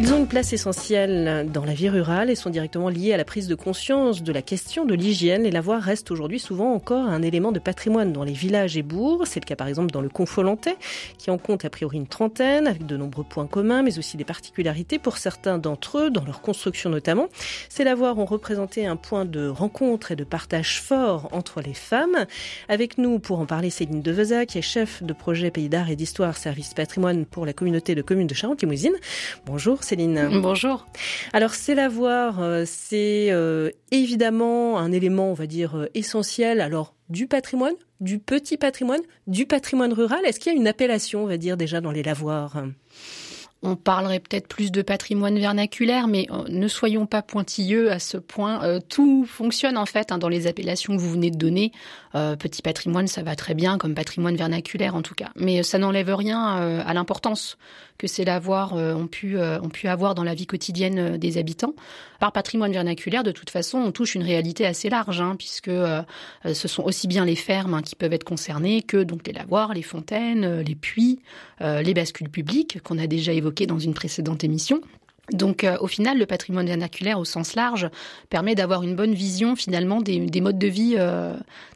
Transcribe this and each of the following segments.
Ils ont une place essentielle dans la vie rurale et sont directement liés à la prise de conscience de la question de l'hygiène. Et la voie reste aujourd'hui souvent encore un élément de patrimoine dans les villages et bourgs. C'est le cas par exemple dans le Confolantais, qui en compte a priori une trentaine, avec de nombreux points communs, mais aussi des particularités pour certains d'entre eux, dans leur construction notamment. Ces lavoirs ont représenté un point de rencontre et de partage fort entre les femmes. Avec nous pour en parler, Céline Deveza, qui est chef de projet Pays d'Art et d'Histoire, service patrimoine pour la communauté de communes de Charente-Limousine. Bonjour Céline. Bonjour. Alors c'est l'avoir, euh, c'est euh, évidemment un élément, on va dire, euh, essentiel. Alors du patrimoine, du petit patrimoine, du patrimoine rural. Est-ce qu'il y a une appellation, on va dire, déjà dans les lavoirs? On parlerait peut-être plus de patrimoine vernaculaire, mais ne soyons pas pointilleux à ce point. tout fonctionne en fait hein, dans les appellations que vous venez de donner. petit patrimoine, ça va très bien, comme patrimoine vernaculaire en tout cas. Mais ça n'enlève rien à l'importance que ces lavoirs euh, ont, pu, euh, ont pu avoir dans la vie quotidienne euh, des habitants. Par patrimoine vernaculaire, de toute façon, on touche une réalité assez large, hein, puisque ce sont aussi bien les fermes hein, qui peuvent être concernées que donc les lavoirs, les fontaines, les puits, les bascules publiques qu'on a déjà évoquées dans une précédente émission. Donc au final, le patrimoine vernaculaire au sens large permet d'avoir une bonne vision finalement des, des modes de vie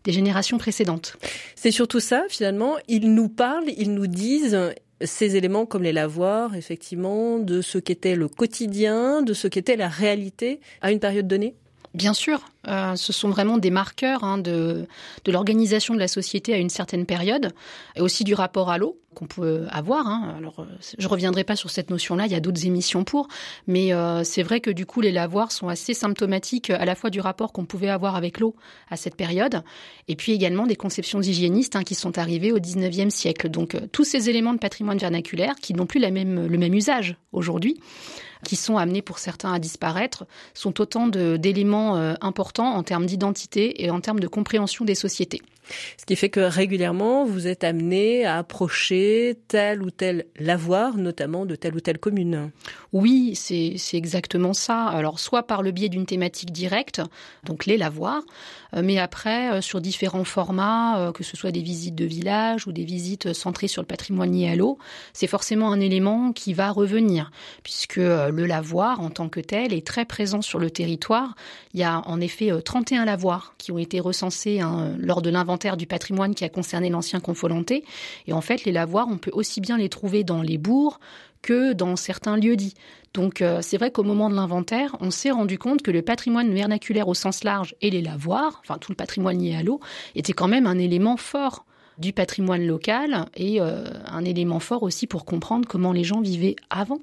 des générations précédentes. C'est surtout ça finalement, ils nous parlent, ils nous disent ces éléments comme les lavoirs, effectivement, de ce qu'était le quotidien, de ce qu'était la réalité à une période donnée? Bien sûr, euh, ce sont vraiment des marqueurs hein, de, l'organisation de la société à une certaine période, et aussi du rapport à l'eau qu'on peut avoir. Hein. Alors, euh, je reviendrai pas sur cette notion-là, il y a d'autres émissions pour, mais euh, c'est vrai que du coup, les lavoirs sont assez symptomatiques à la fois du rapport qu'on pouvait avoir avec l'eau à cette période, et puis également des conceptions hygiénistes hein, qui sont arrivées au 19e siècle. Donc, tous ces éléments de patrimoine vernaculaire qui n'ont plus le même usage aujourd'hui, qui sont amenés pour certains à disparaître, sont autant d'éléments euh, importants en termes d'identité et en termes de compréhension des sociétés. Ce qui fait que régulièrement, vous êtes amené à approcher tel ou tel lavoir, notamment de telle ou telle commune. Oui, c'est exactement ça. Alors, soit par le biais d'une thématique directe, donc les lavoirs, euh, mais après, euh, sur différents formats, euh, que ce soit des visites de village ou des visites centrées sur le patrimoine lié à l'eau, c'est forcément un élément qui va revenir, puisque le lavoir, en tant que tel, est très présent sur le territoire. Il y a en effet 31 lavoirs qui ont été recensés hein, lors de l'inventaire du patrimoine qui a concerné l'ancien Confolanté. Et en fait, les lavoirs, on peut aussi bien les trouver dans les bourgs que dans certains lieux dits. Donc euh, c'est vrai qu'au moment de l'inventaire, on s'est rendu compte que le patrimoine vernaculaire au sens large et les lavoirs, enfin tout le patrimoine lié à l'eau, était quand même un élément fort du patrimoine local et euh, un élément fort aussi pour comprendre comment les gens vivaient avant.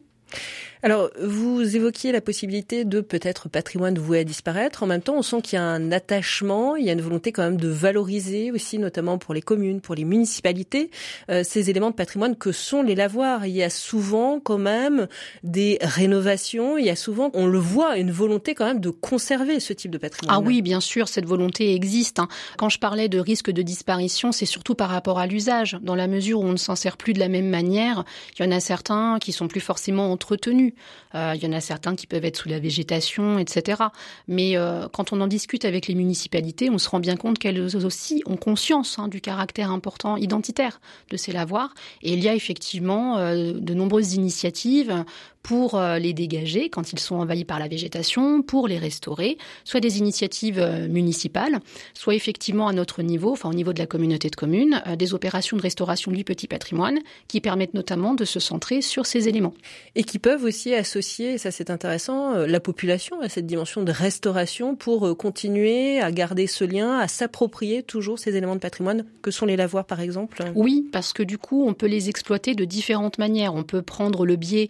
Alors, vous évoquiez la possibilité de peut-être patrimoine voué à disparaître. En même temps, on sent qu'il y a un attachement, il y a une volonté quand même de valoriser aussi, notamment pour les communes, pour les municipalités, euh, ces éléments de patrimoine que sont les lavoirs. Il y a souvent quand même des rénovations, il y a souvent, on le voit, une volonté quand même de conserver ce type de patrimoine. Ah oui, bien sûr, cette volonté existe. Hein. Quand je parlais de risque de disparition, c'est surtout par rapport à l'usage, dans la mesure où on ne s'en sert plus de la même manière. Il y en a certains qui sont plus forcément entretenus euh, il y en a certains qui peuvent être sous la végétation, etc. Mais euh, quand on en discute avec les municipalités, on se rend bien compte qu'elles aussi ont conscience hein, du caractère important identitaire de ces lavoirs. Et il y a effectivement euh, de nombreuses initiatives pour euh, les dégager quand ils sont envahis par la végétation, pour les restaurer, soit des initiatives euh, municipales, soit effectivement à notre niveau, enfin au niveau de la communauté de communes, euh, des opérations de restauration du petit patrimoine qui permettent notamment de se centrer sur ces éléments. Et qui peuvent aussi associer, ça c'est intéressant, la population à cette dimension de restauration pour continuer à garder ce lien, à s'approprier toujours ces éléments de patrimoine que sont les lavoirs par exemple? Oui, parce que du coup on peut les exploiter de différentes manières. On peut prendre le biais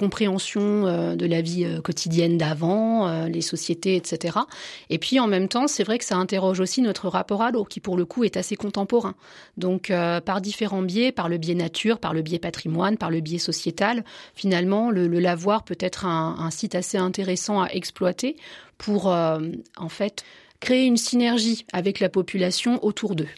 compréhension euh, de la vie euh, quotidienne d'avant, euh, les sociétés, etc. Et puis en même temps, c'est vrai que ça interroge aussi notre rapport à l'eau, qui pour le coup est assez contemporain. Donc par différents biais, par le biais nature, par le biais patrimoine, par le biais sociétal, finalement, le, lavoir peut être un, un, site assez intéressant à exploiter pour en fait créer une synergie avec la population autour d'eux.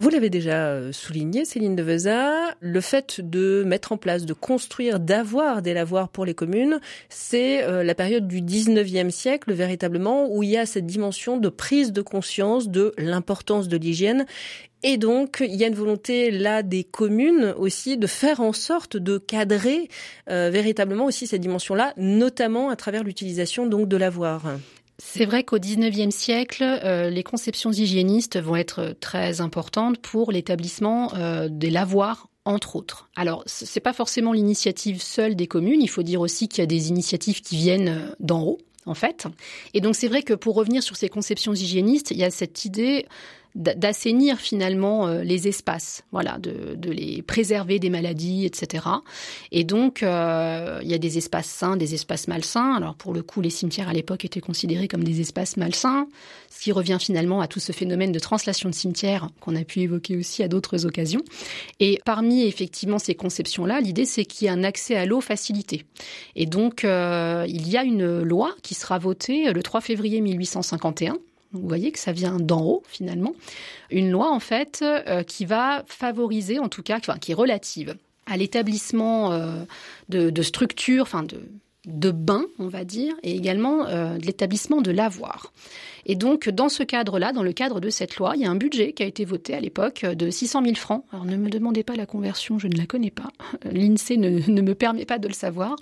Vous l'avez déjà euh, souligné, Céline de Veza, le fait de mettre en place, de construire, d'avoir des lavoirs pour les communes, c'est euh, la période du 19e siècle véritablement où il y a cette dimension de prise de conscience de l'importance de l'hygiène et donc, il y a une volonté là des communes aussi de faire en sorte de cadrer euh, véritablement aussi cette dimension-là, notamment à travers l'utilisation donc de l'avoir. C'est vrai qu'au XIXe siècle, euh, les conceptions hygiénistes vont être très importantes pour l'établissement euh, des lavoirs entre autres. Alors, c'est pas forcément l'initiative seule des communes. Il faut dire aussi qu'il y a des initiatives qui viennent euh, d'en haut, en fait. Et donc, c'est vrai que pour revenir sur ces conceptions hygiénistes, il y a cette idée d'assainir finalement euh, les espaces, voilà, de, de, les préserver des maladies, etc. Et donc, euh, il y a des espaces sains, des espaces malsains. Alors, pour le coup, les cimetières à l'époque étaient considérés comme des espaces malsains, ce qui revient finalement à tout ce phénomène de translation de cimetières qu'on a pu évoquer aussi à d'autres occasions. Et parmi effectivement ces conceptions-là, l'idée c'est qu'il y ait un accès à l'eau facilité. Et donc, euh, il y a une loi qui sera votée le 3 février 1851 vous voyez que ça vient d'en haut finalement. Une loi en fait euh, qui va favoriser, en tout cas, enfin, qui est relative à l'établissement euh, de, structures, enfin de de bains, on va dire, et également euh, de l'établissement de lavoir. Et donc, dans ce cadre-là, dans le cadre de cette loi, il y a un budget qui a été voté à l'époque de 600 000 francs. Alors, ne me demandez pas la conversion, je ne la connais pas. L'INSEE ne, me permet pas de le savoir.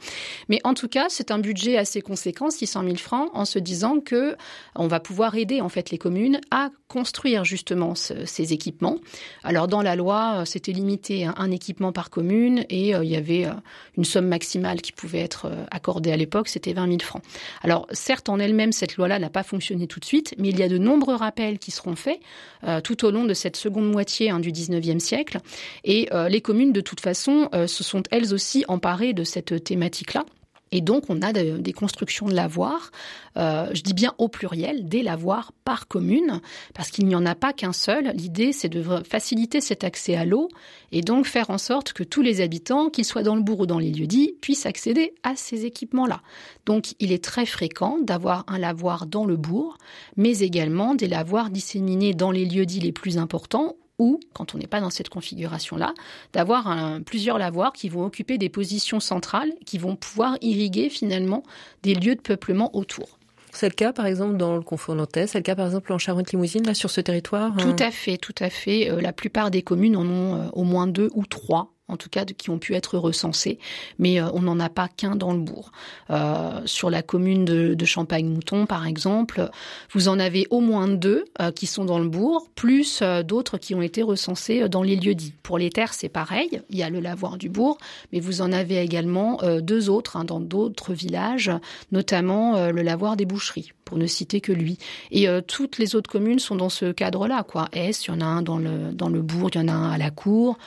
Mais en tout cas, c'est un budget assez conséquent, 600 000 francs, en se disant que on va pouvoir aider, en fait, les communes à construire, justement, ces équipements. Alors, dans la loi, c'était limité à un équipement par commune et euh, il y avait euh, une somme maximale qui pouvait être euh, accordée à l'époque, c'était 20 000 francs. Alors, certes, en elle-même, cette loi-là n'a pas fonctionné tout de suite, mais il y a de nombreux rappels qui seront faits euh, tout au long de cette seconde moitié hein, du 19e siècle. Et euh, les communes, de toute façon, euh, se sont elles aussi emparées de cette thématique-là. Et donc, on a des constructions de lavoirs, euh, je dis bien au pluriel, des lavoirs par commune, parce qu'il n'y en a pas qu'un seul. L'idée, c'est de faciliter cet accès à l'eau et donc faire en sorte que tous les habitants, qu'ils soient dans le bourg ou dans les lieux-dits, puissent accéder à ces équipements-là. Donc, il est très fréquent d'avoir un lavoir dans le bourg, mais également des lavoirs disséminés dans les lieux-dits les plus importants ou, quand on n'est pas dans cette configuration-là, d'avoir plusieurs lavoirs qui vont occuper des positions centrales, qui vont pouvoir irriguer finalement des lieux de peuplement autour. C'est le cas, par exemple, dans le confort nantais, c'est le cas, par exemple, en Charente-Limousine, là, sur ce territoire Tout à fait, tout à fait. Euh, la plupart des communes en ont euh, au moins deux ou trois en tout cas qui ont pu être recensés, mais euh, on n'en a pas qu'un dans le bourg. Euh, sur la commune de, de Champagne-Mouton, par exemple, vous en avez au moins deux euh, qui sont dans le bourg, plus d'autres qui ont été recensés dans les lieux dits. Pour les terres, c'est pareil, il y a le lavoir du bourg, mais vous en avez également deux autres hein, dans d'autres villages, notamment le lavoir des boucheries pour ne citer que lui. Et toutes les autres communes sont dans ce cadre-là, quoi. Est, il y en a un dans le dans le bourg, il y en a un à la cour,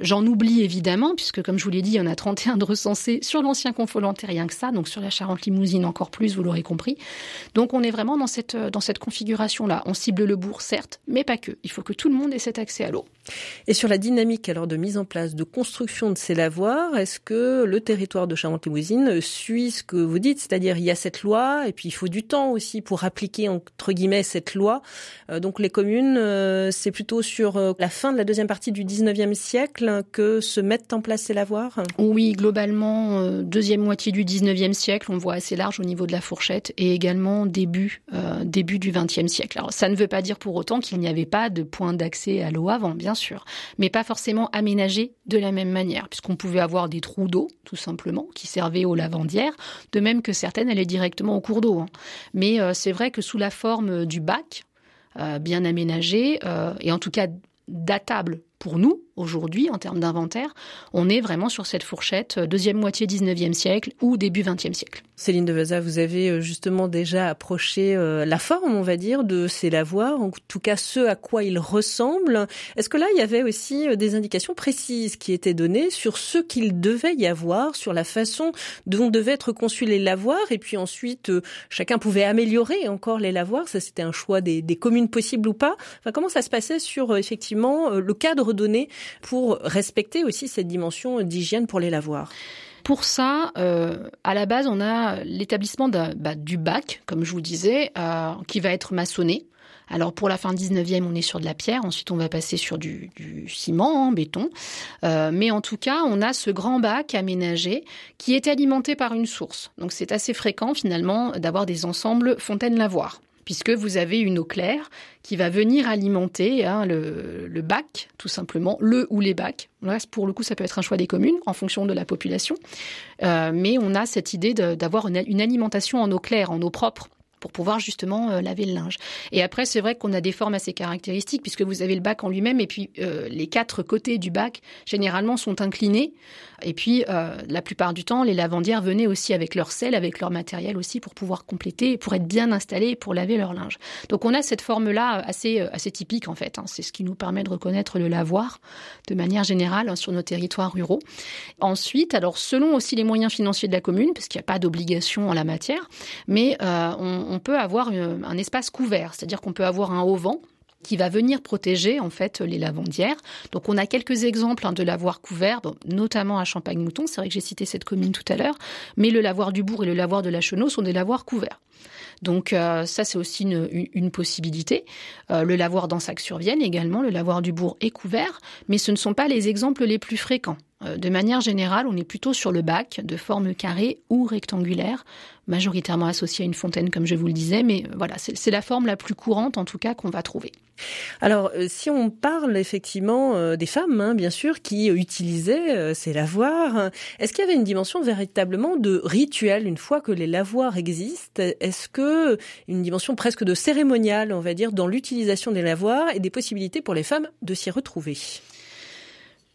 J'en oublie évidemment, puisque comme je vous l'ai dit, il y en a 31 de recensés sur l'ancien Confolantais, rien que ça, donc sur la Charente-Limousine encore plus, vous l'aurez compris. Donc on est vraiment dans cette, dans cette configuration-là. On cible le bourg, certes, mais pas que. Il faut que tout le monde ait cet accès à l'eau. Et sur la dynamique alors de mise en place, de construction de ces lavoirs, est-ce que le territoire de Charente-Limousine suit ce que vous dites, c'est-à-dire il y a cette loi et puis il faut du temps aussi pour appliquer entre guillemets cette loi. Euh, donc les communes, euh, c'est plutôt sur euh, la fin de la deuxième partie du 19e siècle que se mettent en place ces lavoirs Oui, globalement, deuxième moitié du 19e siècle, on voit assez large au niveau de la fourchette et également début, début du 20e siècle. Alors ça ne veut pas dire pour autant qu'il n'y avait pas de point d'accès à l'eau avant, bien sûr, mais pas forcément aménagé de la même manière, puisqu'on pouvait avoir des trous d'eau, tout simplement, qui servaient aux lavandières, de même que certaines allaient directement au cours d'eau. Hein. Mais euh, c'est vrai que sous la forme du bac, euh, bien aménagé, euh, et en tout cas datable pour nous, aujourd'hui, en termes d'inventaire, on est vraiment sur cette fourchette euh, deuxième moitié 19e siècle ou début 20e siècle. Céline de Vaza, vous avez euh, justement déjà approché euh, la forme, on va dire, de ces lavoirs, en tout cas ce à quoi ils ressemblent. Est-ce que là, il y avait aussi des indications précises qui étaient données sur ce qu'il devait y avoir, sur la façon dont devaient être conçus les lavoirs, et puis ensuite, chacun pouvait améliorer encore les lavoirs, ça c'était un choix des, des communes possibles ou pas. Enfin, comment ça se passait sur effectivement le cadre données pour respecter aussi cette dimension d'hygiène pour les lavoirs pour ça, euh, à la base, on a l'établissement bah, du bac, comme je vous disais, euh, qui va être maçonné Alors pour la fin 19e, on est sur de la pierre, ensuite on va passer sur du, ciment, en béton. Euh, mais en tout cas, on a ce grand bac aménagé qui est alimenté par une source. Donc c'est assez fréquent finalement d'avoir des ensembles fontaine-lavoir puisque vous avez une eau claire qui va venir alimenter hein, le, bac, tout simplement, le ou les bacs. pour le coup, ça peut être un choix des communes en fonction de la population, euh, mais on a cette idée d'avoir une alimentation en eau claire, en eau propre pour pouvoir justement euh, laver le linge. Et après, c'est vrai qu'on a des formes assez caractéristiques puisque vous avez le bac en lui-même et puis euh, les quatre côtés du bac généralement sont inclinés. Et puis euh, la plupart du temps, les lavandières venaient aussi avec leur sel, avec leur matériel aussi pour pouvoir compléter, pour être bien installés pour laver leur linge. Donc on a cette forme-là assez assez typique en fait. Hein. C'est ce qui nous permet de reconnaître le lavoir de manière générale hein, sur nos territoires ruraux. Ensuite, alors selon aussi les moyens financiers de la commune, parce qu'il n'y a pas d'obligation en la matière, mais on, on peut avoir un espace couvert, c'est-à-dire qu'on peut avoir un auvent qui va venir protéger en fait les lavandières. Donc on a quelques exemples hein, de lavoirs couverts, notamment à Champagne-Mouton. C'est vrai que j'ai cité cette commune tout à l'heure, mais le lavoir du Bourg et le lavoir de la Chenot sont des lavoirs couverts. Donc euh, ça c'est aussi une, possibilité. Euh, le lavoir d'Ansac-sur-Vienne également, le lavoir du Bourg est couvert, mais ce ne sont pas les exemples les plus fréquents. Euh, de manière générale, on est plutôt sur le bac de forme carrée ou rectangulaire, majoritairement associé à une fontaine, comme je vous le disais, mais euh, voilà, c'est la forme la plus courante, en tout cas, qu'on va trouver. Alors, euh, si on parle effectivement des femmes, hein, bien sûr, qui utilisaient ces lavoirs, est-ce qu'il y avait une dimension véritablement de rituel une fois que les lavoirs existent? Est-ce que une dimension presque de cérémonial, on va dire, dans l'utilisation des lavoirs et des possibilités pour les femmes de s'y retrouver?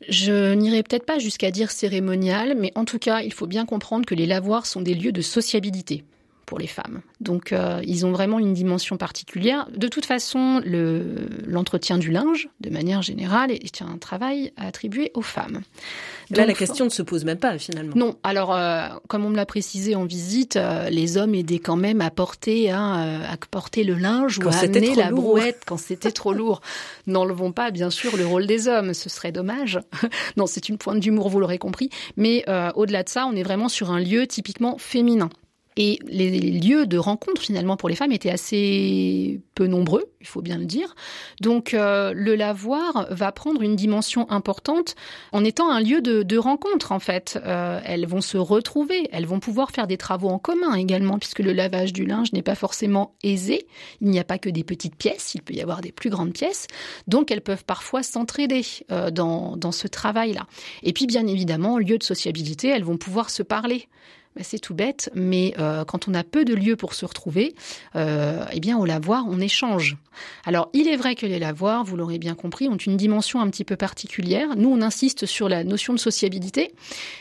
Je n'irai peut-être pas jusqu'à dire cérémonial, mais en tout cas, il faut bien comprendre que les lavoirs sont des lieux de sociabilité pour les femmes. Donc euh, ils ont vraiment une dimension particulière. De toute façon, l'entretien du linge, de manière générale, est un travail attribué aux femmes. Là, la question ne se pose même pas finalement. Non. Alors, euh, comme on me l'a précisé en visite, euh, les hommes aidaient quand même à porter, hein, à porter le linge ou à amener la brouette quand c'était trop lourd. N'enlevons pas, bien sûr, le rôle des hommes. Ce serait dommage. non, c'est une pointe d'humour, vous l'aurez compris. Mais au-delà de ça, on est vraiment sur un lieu typiquement féminin. Et les lieux de rencontre finalement pour les femmes étaient assez peu nombreux, il faut bien le dire. Donc euh, le lavoir va prendre une dimension importante en étant un lieu de, rencontre en fait. Euh, elles vont se retrouver, elles vont pouvoir faire des travaux en commun également puisque le lavage du linge n'est pas forcément aisé. Il n'y a pas que des petites pièces, il peut y avoir des plus grandes pièces. Donc elles peuvent parfois s'entraider euh, dans, dans ce travail-là. Et puis bien évidemment, lieu de sociabilité, elles vont pouvoir se parler. Bah, c'est tout bête, mais euh, quand on a peu de lieux pour se retrouver, euh, eh bien au lavoir, on échange. Alors il est vrai que les lavoirs, vous l'aurez bien compris, ont une dimension un petit peu particulière. Nous, on insiste sur la notion de sociabilité,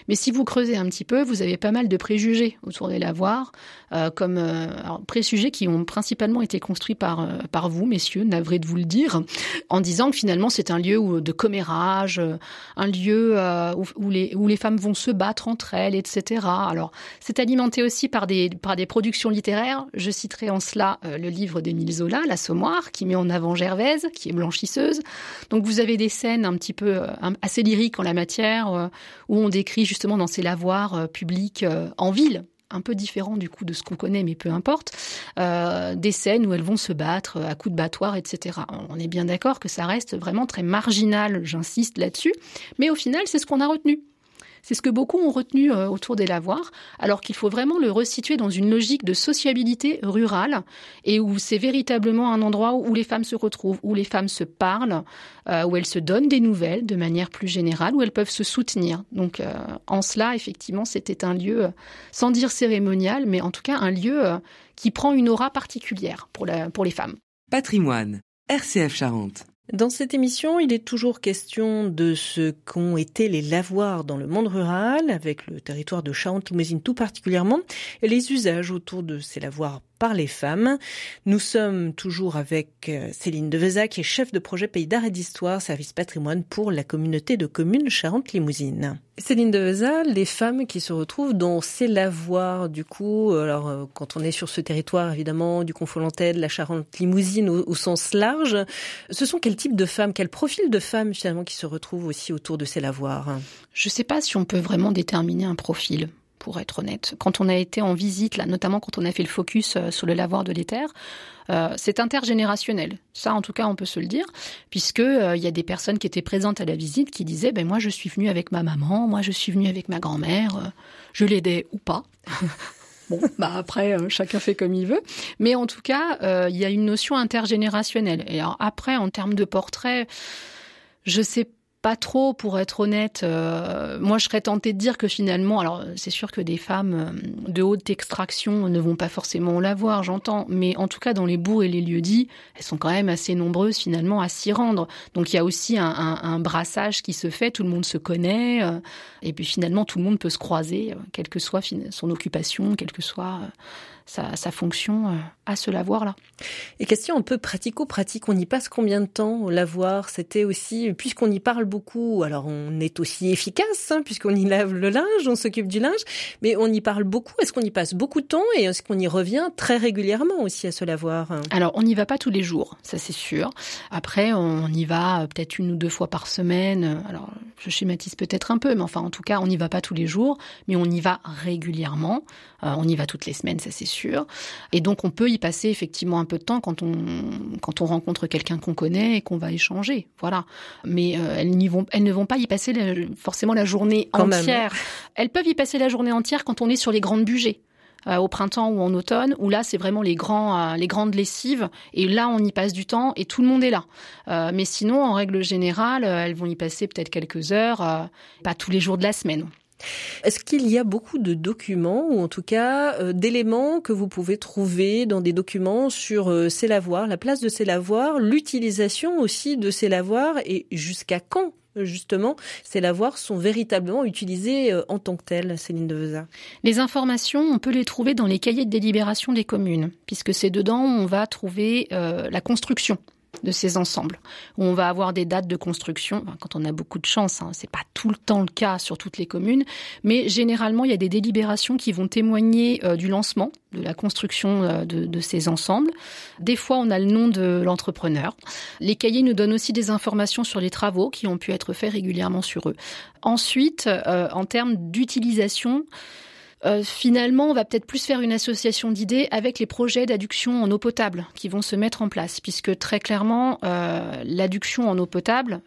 mais si vous creusez un petit peu, vous avez pas mal de préjugés autour des lavoirs, euh, comme préjugés qui ont principalement été construits par par vous, messieurs, navré de vous le dire, en disant que finalement c'est un lieu de commérage, un lieu où, où, les où les femmes vont se battre entre elles, etc. Alors c'est alimenté aussi par des, par des productions littéraires. Je citerai en cela euh, le livre d'Émile Zola, La Sommoire, qui met en avant Gervaise, qui est blanchisseuse. Donc vous avez des scènes un petit peu euh, assez lyriques en la matière, euh, où on décrit justement dans ces lavoirs publics en ville, un peu différent du coup de ce qu'on connaît, mais peu importe, des scènes où elles vont se battre à coups de battoir, etc. On est bien d'accord que ça reste vraiment très marginal, j'insiste là-dessus, mais au final, c'est ce qu'on a retenu. C'est ce que beaucoup ont retenu euh, autour des lavoirs, alors qu'il faut vraiment le resituer dans une logique de sociabilité rurale et où c'est véritablement un endroit où les femmes se retrouvent, où les femmes se parlent, euh, où elles se donnent des nouvelles de manière plus générale, où elles peuvent se soutenir. Donc euh, en cela, effectivement, c'était un lieu, sans dire cérémonial, mais en tout cas un lieu qui prend une aura particulière pour, pour les femmes. Patrimoine, RCF Charente. Dans cette émission, il est toujours question de ce qu'ont été les lavoirs dans le monde rural, avec le territoire de Charente-Limousine tout particulièrement, et les usages autour de ces lavoirs par les femmes. Nous sommes toujours avec euh, Céline Deveza, qui est chef de projet Pays d'art et d'histoire, service patrimoine pour la communauté de communes Charente-Limousine. Céline Deveza, les femmes qui se retrouvent dans ces lavoirs, du coup, alors euh, quand on est sur ce territoire évidemment du Confolantais, de la Charente-Limousine au, sens large, ce sont quel type de femmes, quel profil de femmes finalement qui se retrouvent aussi autour de ces lavoirs? Je ne sais pas si on peut vraiment déterminer un profil pour être honnête. Quand on a été en visite, là, notamment quand on a fait le focus euh, sur le lavoir de l'éther, euh, c'est intergénérationnel. Ça, en tout cas, on peut se le dire, puisque il y a des personnes qui étaient présentes à la visite qui disaient, ben moi, je suis venue avec ma maman, moi, je suis venue avec ma grand-mère, je l'aidais ou pas. Bon, bah après, chacun fait comme il veut. Mais en tout cas, il y a une notion intergénérationnelle. Et alors après, en termes de portrait, je sais pas trop, pour être honnête. Euh, moi, je serais tentée de dire que finalement, alors c'est sûr que des femmes euh, de haute extraction ne vont pas forcément la voir, j'entends, mais en tout cas dans les bourgs et les lieux dits, elles sont quand même assez nombreuses finalement à s'y rendre. Donc il y a aussi un, brassage qui se fait, tout le monde se connaît, euh, et puis finalement tout le monde peut se croiser, quelle que soit son occupation, quelle que soit sa, sa fonction euh, à ce lavoir-là. Et question un peu pratico-pratique, on y passe combien de temps au lavoir? C'était aussi, puisqu'on y parle beaucoup, alors on est aussi efficace, hein, puisqu'on y lave le linge, on s'occupe du linge, mais on y parle beaucoup. Est-ce qu'on y passe beaucoup de temps et est-ce qu'on y revient très régulièrement aussi à ce lavoir? Alors, on n'y va pas tous les jours, ça c'est sûr. Après, on y va euh, peut-être une ou deux fois par semaine. Alors, je schématise peut-être un peu, mais enfin, en tout cas, on n'y va pas tous les jours, mais on y va régulièrement. Euh, on y va toutes les semaines, ça c'est sûr. Et donc on peut y passer effectivement un peu de temps quand on quand on rencontre quelqu'un qu'on connaît et qu'on va échanger, voilà. Mais euh, elles n'y vont elles ne vont pas y passer forcément la journée entière. Elles peuvent y passer la journée entière quand on est sur les grandes budgets. Euh, au printemps ou en automne, où là c'est vraiment les grands, les grandes lessives, et là on y passe du temps et tout le monde est là. mais sinon, en règle générale, elles vont y passer peut-être quelques heures, pas tous les jours de la semaine. Est-ce qu'il y a beaucoup de documents ou en tout cas euh, d'éléments que vous pouvez trouver dans des documents sur euh, ces lavoirs, la place de ces lavoirs, l'utilisation aussi de ces lavoirs et jusqu'à quand justement, ces lavoirs sont véritablement utilisés euh, en tant que tels, Céline Deveza Les informations, on peut les trouver dans les cahiers de délibération des communes, puisque c'est dedans où on va trouver la construction de ces ensembles, où on va avoir des dates de construction, quand on a beaucoup de chance, hein, c'est pas tout le temps le cas sur toutes les communes, mais généralement il y a des délibérations qui vont témoigner euh, du lancement, de la construction euh, de, ces ensembles. Des fois on a le nom de l'entrepreneur. Les cahiers nous donnent aussi des informations sur les travaux qui ont pu être faits régulièrement sur eux. Ensuite, euh, en termes d'utilisation, euh, finalement, on va peut-être plus faire une association d'idées avec les projets d'adduction en eau potable qui vont se mettre en place, puisque très clairement, euh, l'adduction en eau potable,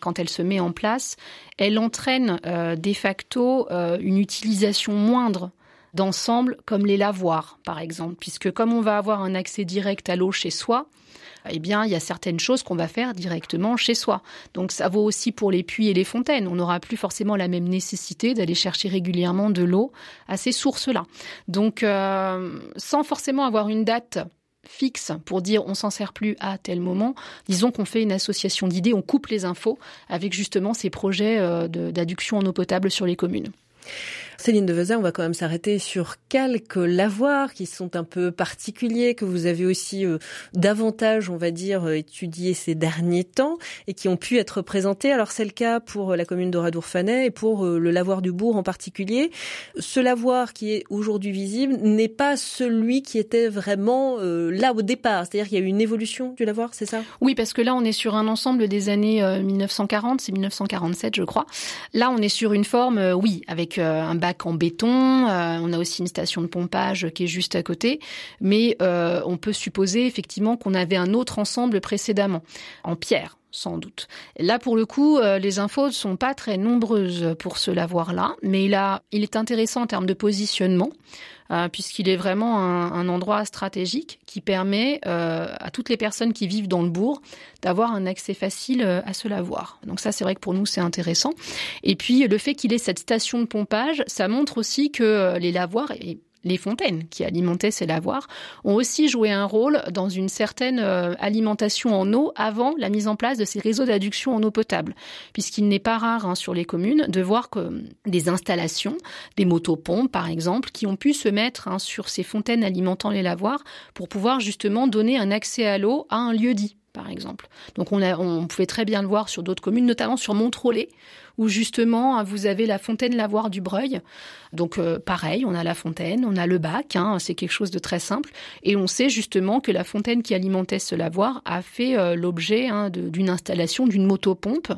quand elle se met en place, elle entraîne euh, de facto une utilisation moindre d'ensembles comme les lavoirs, par exemple, puisque comme on va avoir un accès direct à l'eau chez soi, eh bien, il y a certaines choses qu'on va faire directement chez soi. Donc, ça vaut aussi pour les puits et les fontaines. On n'aura plus forcément la même nécessité d'aller chercher régulièrement de l'eau à ces sources-là. Donc, euh, sans forcément avoir une date fixe pour dire on s'en sert plus à tel moment. Disons qu'on fait une association d'idées, on coupe les infos avec justement ces projets euh, d'adduction en eau potable sur les communes. Céline Devezin, on va quand même s'arrêter sur quelques lavoirs qui sont un peu particuliers, que vous avez aussi euh, davantage, on va dire, euh, étudié ces derniers temps et qui ont pu être présentés. Alors c'est le cas pour la commune d'Oradour-Fanay et pour euh, le lavoir du Bourg en particulier. Ce lavoir qui est aujourd'hui visible n'est pas celui qui était vraiment là au départ. C'est-à-dire qu'il y a eu une évolution du lavoir, c'est ça? Oui, parce que là on est sur un ensemble des années 1940, c'est 1947 je crois. Là on est sur une forme, oui, avec un en béton. Euh, on a aussi une station de pompage qui est juste à côté. Mais euh, on peut supposer effectivement qu'on avait un autre ensemble précédemment, en pierre sans doute. Là, pour le coup, euh, les infos ne sont pas très nombreuses pour ce lavoir-là, mais il, a, il est intéressant en termes de positionnement. Euh, puisqu'il est vraiment un, endroit stratégique qui permet euh, à toutes les personnes qui vivent dans le bourg d'avoir un accès facile euh, à ce lavoir. Donc ça, c'est vrai que pour nous, c'est intéressant. Et puis, le fait qu'il ait cette station de pompage, ça montre aussi que les lavoirs, et les fontaines qui alimentaient ces lavoirs ont aussi joué un rôle dans une certaine euh, alimentation en eau avant la mise en place de ces réseaux d'adduction en eau potable, puisqu'il n'est pas rare hein, sur les communes de voir que des installations, des motopompes par exemple, qui ont pu se mettre hein, sur ces fontaines alimentant les lavoirs pour pouvoir justement donner un accès à l'eau à un lieu dit par exemple. Donc on, a, on pouvait très bien le voir sur d'autres communes, notamment sur Montrollet, où justement vous avez la fontaine Lavoir du Breuil. Donc euh, pareil, on a la fontaine, on a le bac, hein, c'est quelque chose de très simple, et on sait justement que la fontaine qui alimentait ce lavoir a fait euh, l'objet hein, d'une installation d'une motopompe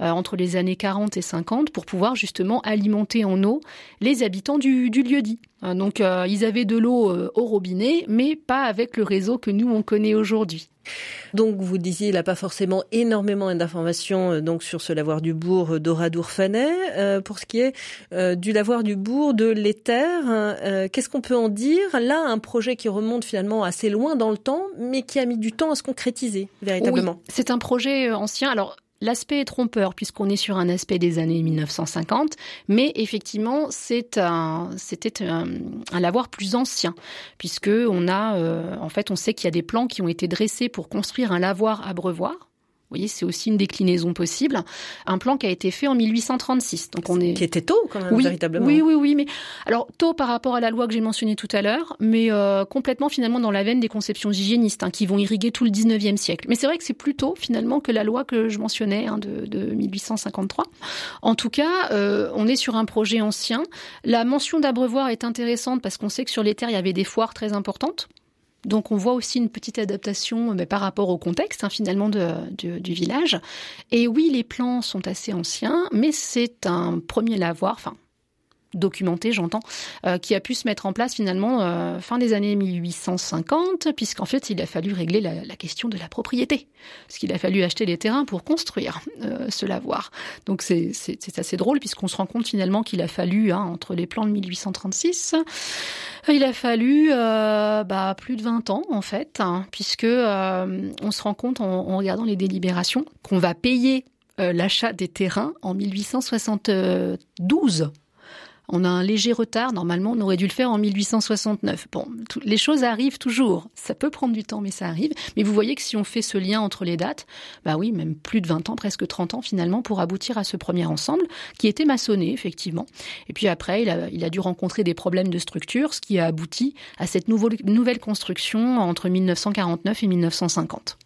euh, entre les années 40 et 50 pour pouvoir justement alimenter en eau les habitants du, du lieu dit. Donc ils avaient de l'eau au robinet, mais pas avec le réseau que nous on connaît aujourd'hui. Donc vous disiez, il n'a pas forcément énormément d'informations euh, donc sur ce lavoir du bourg euh, d'Oradour-Fanet. Euh, pour ce qui est du lavoir du bourg de l'Éther, hein, qu'est-ce qu'on peut en dire? Là, un projet qui remonte finalement assez loin dans le temps, mais qui a mis du temps à se concrétiser véritablement. c'est un projet ancien. Alors L'aspect est trompeur puisqu'on est sur un aspect des années 1950, mais effectivement c'est un c'était un, lavoir plus ancien puisque on a euh, en fait on sait qu'il y a des plans qui ont été dressés pour construire un lavoir abreuvoir vous voyez, c'est aussi une déclinaison possible. Un plan qui a été fait en 1836. Donc on est qui était tôt quand même oui, véritablement. Oui, oui, oui. Mais alors tôt par rapport à la loi que j'ai mentionnée tout à l'heure, mais euh, complètement finalement dans la veine des conceptions hygiénistes hein, qui vont irriguer tout le 19e siècle. Mais c'est vrai que c'est plus tôt finalement que la loi que je mentionnais hein, de, de, 1853. En tout cas, euh, on est sur un projet ancien. La mention d'abreuvoir est intéressante parce qu'on sait que sur les terres il y avait des foires très importantes. Donc on voit aussi une petite adaptation mais par rapport au contexte hein, finalement du village. Et oui, les plans sont assez anciens, mais c'est un premier lavoir, enfin documenté, j'entends, euh, qui a pu se mettre en place finalement euh, fin des années 1850, puisqu'en fait il a fallu régler la, question de la propriété, parce qu'il a fallu acheter les terrains pour construire euh, ce lavoir. Donc c'est assez drôle puisqu'on se rend compte finalement qu'il a fallu, hein, entre les plans de 1836, il a fallu bah, plus de 20 ans en fait, hein, puisque on se rend compte en regardant les délibérations qu'on va payer l'achat des terrains en 1872 on a un léger retard. Normalement, on aurait dû le faire en 1869. Bon, les choses arrivent toujours. Ça peut prendre du temps, mais ça arrive. Mais vous voyez que si on fait ce lien entre les dates, bah oui, même plus de 20 ans, presque 30 ans finalement, pour aboutir à ce premier ensemble, qui était maçonné, effectivement. Et puis après, il a, il a dû rencontrer des problèmes de structure, ce qui a abouti à cette nouvelle construction entre 1949 et 1950.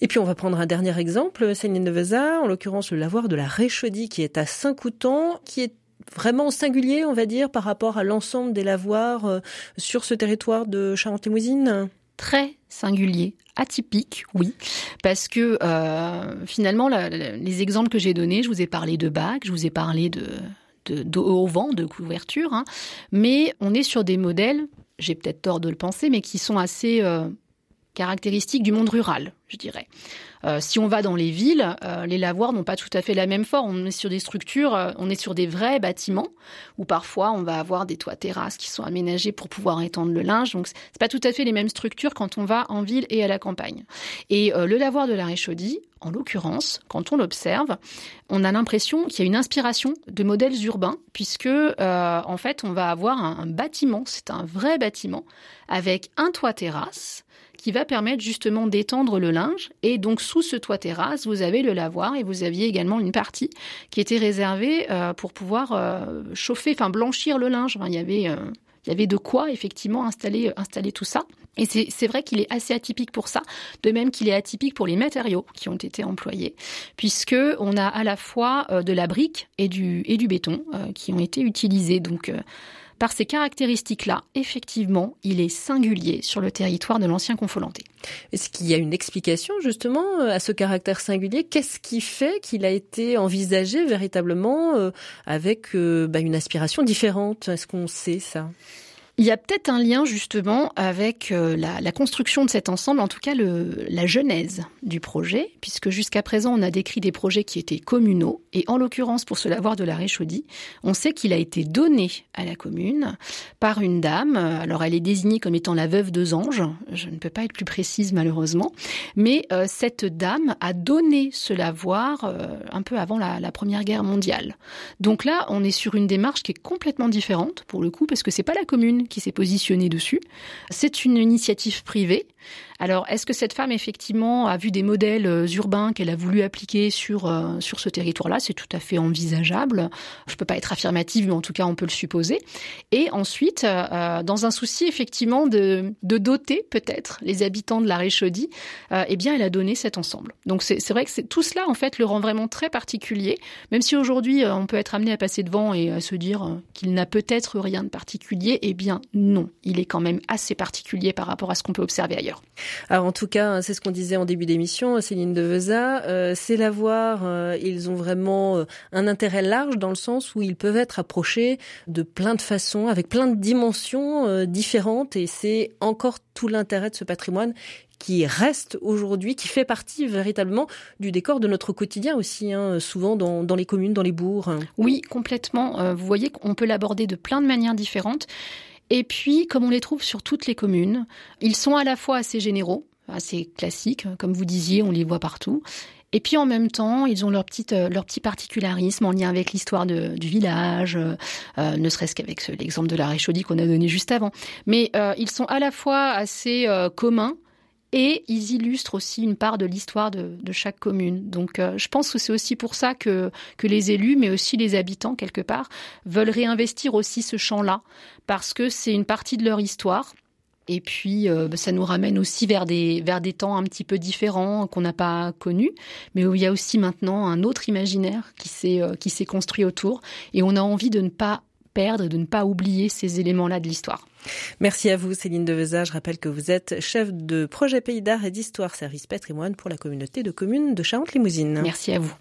Et puis on va prendre un dernier exemple, Seigneur de en l'occurrence le lavoir de la Réchaudie qui est à Saint-Coutan, qui est vraiment singulier, on va dire, par rapport à l'ensemble des lavoirs euh, sur ce territoire de Charente-et-Mousine? Très singulier, atypique, oui, parce que euh, finalement, les exemples que j'ai donnés, je vous ai parlé de bac, je vous ai parlé de, de, vent, de couverture, hein, mais on est sur des modèles, j'ai peut-être tort de le penser, mais qui sont assez euh, caractéristiques du monde rural, je dirais. Euh, si on va dans les villes, euh, les lavoirs n'ont pas tout à fait la même forme. On est sur des structures, euh, on est sur des vrais bâtiments où parfois on va avoir des toits terrasses qui sont aménagés pour pouvoir étendre le linge. Donc c'est pas tout à fait les mêmes structures quand on va en ville et à la campagne. Et le lavoir de la Réchaudie, en l'occurrence, quand on l'observe, on a l'impression qu'il y a une inspiration de modèles urbains, puisque en fait, on va avoir un bâtiment, c'est un vrai bâtiment, avec un toit terrasse, qui va permettre justement d'étendre le linge. Et donc sous ce toit terrasse, vous avez le lavoir et vous aviez également une partie qui était réservée euh, pour pouvoir euh, chauffer, enfin blanchir le linge. il y avait euh, il y avait de quoi effectivement installer, installer tout ça. Et c'est vrai qu'il est assez atypique pour ça, de même qu'il est atypique pour les matériaux qui ont été employés, puisque on a à la fois de la brique et du, et du béton qui ont été utilisés. Donc par ces caractéristiques-là, effectivement, il est singulier sur le territoire de l'ancien Confolanté. Est-ce qu'il y a une explication justement euh, à ce caractère singulier? Qu'est-ce qui fait qu'il a été envisagé véritablement euh, avec euh, bah, une aspiration différente? Est-ce qu'on sait ça? Il y a peut-être un lien justement avec euh, la, construction de cet ensemble, en tout cas la genèse du projet, puisque jusqu'à présent on a décrit des projets qui étaient communaux, et en l'occurrence pour ce lavoir de la Réchaudie, on sait qu'il a été donné à la commune par une dame. Alors elle est désignée comme étant la veuve de Zange, je ne peux pas être plus précise malheureusement, mais euh, cette dame a donné ce lavoir euh, un peu avant la, la Première Guerre mondiale. Donc là, on est sur une démarche qui est complètement différente pour le coup, parce que c'est pas la commune qui s'est positionné dessus. C'est une initiative privée Alors, est-ce que cette femme, effectivement, a vu des modèles euh, urbains qu'elle a voulu appliquer sur, euh, sur ce territoire-là? C'est tout à fait envisageable. Je ne peux pas être affirmative, mais en tout cas, on peut le supposer. Et ensuite, euh, dans un souci, effectivement, de, doter peut-être les habitants de la Réchaudie, eh bien, elle a donné cet ensemble. Donc, c'est vrai que tout cela, en fait, le rend vraiment très particulier, même si aujourd'hui, on peut être amené à passer devant et à se dire qu'il n'a peut-être rien de particulier. Eh bien, non. Il est quand même assez particulier par rapport à ce qu'on peut observer ailleurs. Alors en tout cas, c'est ce qu'on disait en début d'émission, Céline Deveza, euh, c'est la voir, euh, ils ont vraiment euh, un intérêt large dans le sens où ils peuvent être approchés de plein de façons, avec plein de dimensions euh, différentes, et c'est encore tout l'intérêt de ce patrimoine qui reste aujourd'hui, qui fait partie véritablement du décor de notre quotidien aussi, hein, souvent dans, dans, les communes, dans les bourgs. Oui, complètement. vous voyez qu'on peut l'aborder de plein de manières différentes. Et puis, comme on les trouve sur toutes les communes, ils sont à la fois assez généraux, assez classiques, comme vous disiez, on les voit partout. Et puis en même temps, ils ont leur petite euh, leur petit particularisme en lien avec l'histoire du village, euh, euh, ne serait-ce qu'avec l'exemple de la Réchaudie qu'on a donné juste avant. Mais ils sont à la fois assez communs et ils illustrent aussi une part de l'histoire de, chaque commune. Donc euh, je pense que c'est aussi pour ça que, les élus, mais aussi les habitants quelque part, veulent réinvestir aussi ce champ-là, parce que c'est une partie de leur histoire. Et puis, euh, ça nous ramène aussi vers des, vers des temps un petit peu différents qu'on n'a pas connus, mais où il y a aussi maintenant un autre imaginaire qui s'est euh, qui s'est construit autour. Et on a envie de ne pas perdre de ne pas oublier ces éléments-là de l'histoire. Merci à vous, Céline Deveza. Je rappelle que vous êtes chef de projet Pays d'Art et d'Histoire Service Patrimoine pour la communauté de communes de Charente-Limousine. Merci à vous.